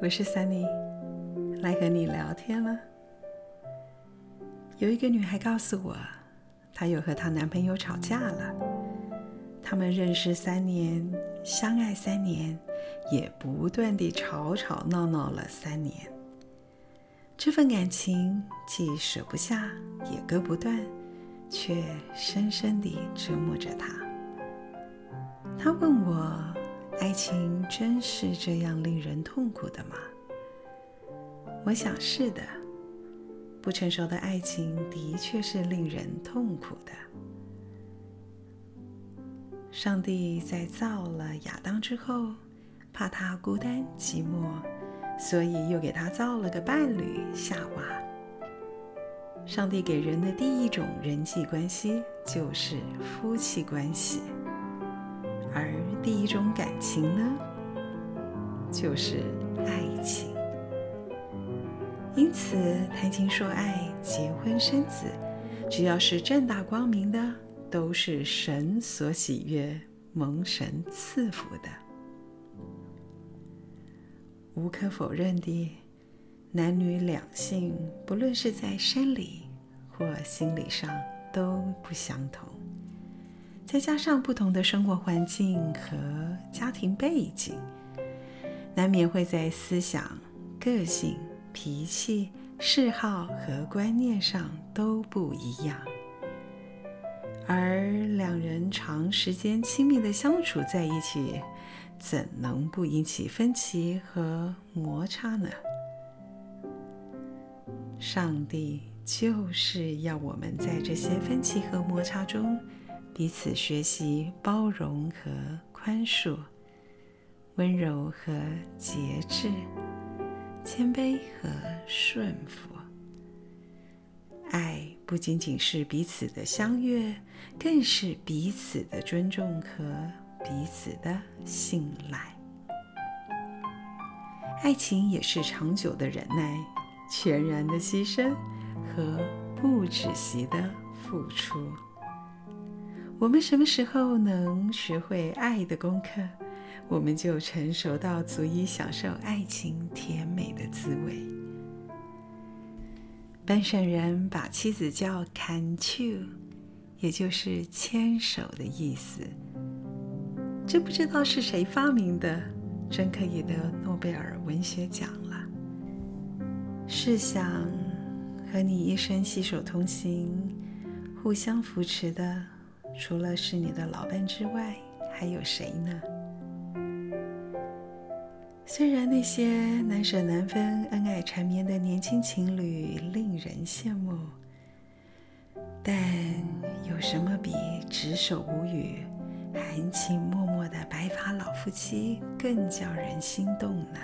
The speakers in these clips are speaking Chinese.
我是 Sunny，来和你聊天了。有一个女孩告诉我，她有和她男朋友吵架了。他们认识三年，相爱三年，也不断地吵吵闹闹了三年。这份感情既舍不下，也割不断，却深深地折磨着她。她问我。爱情真是这样令人痛苦的吗？我想是的。不成熟的爱情的确是令人痛苦的。上帝在造了亚当之后，怕他孤单寂寞，所以又给他造了个伴侣夏娃。上帝给人的第一种人际关系就是夫妻关系。而第一种感情呢，就是爱情。因此，谈情说爱、结婚生子，只要是正大光明的，都是神所喜悦、蒙神赐福的。无可否认的，男女两性，不论是在生理或心理上，都不相同。再加上不同的生活环境和家庭背景，难免会在思想、个性、脾气、嗜好和观念上都不一样。而两人长时间亲密的相处在一起，怎能不引起分歧和摩擦呢？上帝就是要我们在这些分歧和摩擦中。彼此学习包容和宽恕，温柔和节制，谦卑和顺服。爱不仅仅是彼此的相悦，更是彼此的尊重和彼此的信赖。爱情也是长久的忍耐、全然的牺牲和不止息的付出。我们什么时候能学会爱的功课，我们就成熟到足以享受爱情甜美的滋味。本省人把妻子叫 “can you”，也就是牵手的意思。真不知道是谁发明的，真可以得诺贝尔文学奖了。试想，和你一生携手同行、互相扶持的。除了是你的老伴之外，还有谁呢？虽然那些难舍难分、恩爱缠绵的年轻情侣令人羡慕，但有什么比执手无语、含情脉脉的白发老夫妻更叫人心动呢？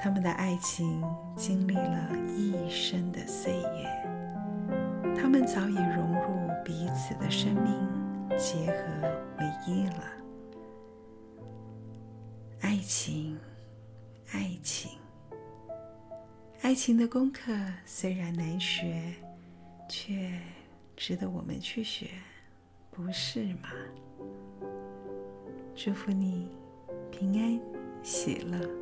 他们的爱情经历了一生的岁月。他们早已融入彼此的生命，结合为一了。爱情，爱情，爱情的功课虽然难学，却值得我们去学，不是吗？祝福你平安喜乐。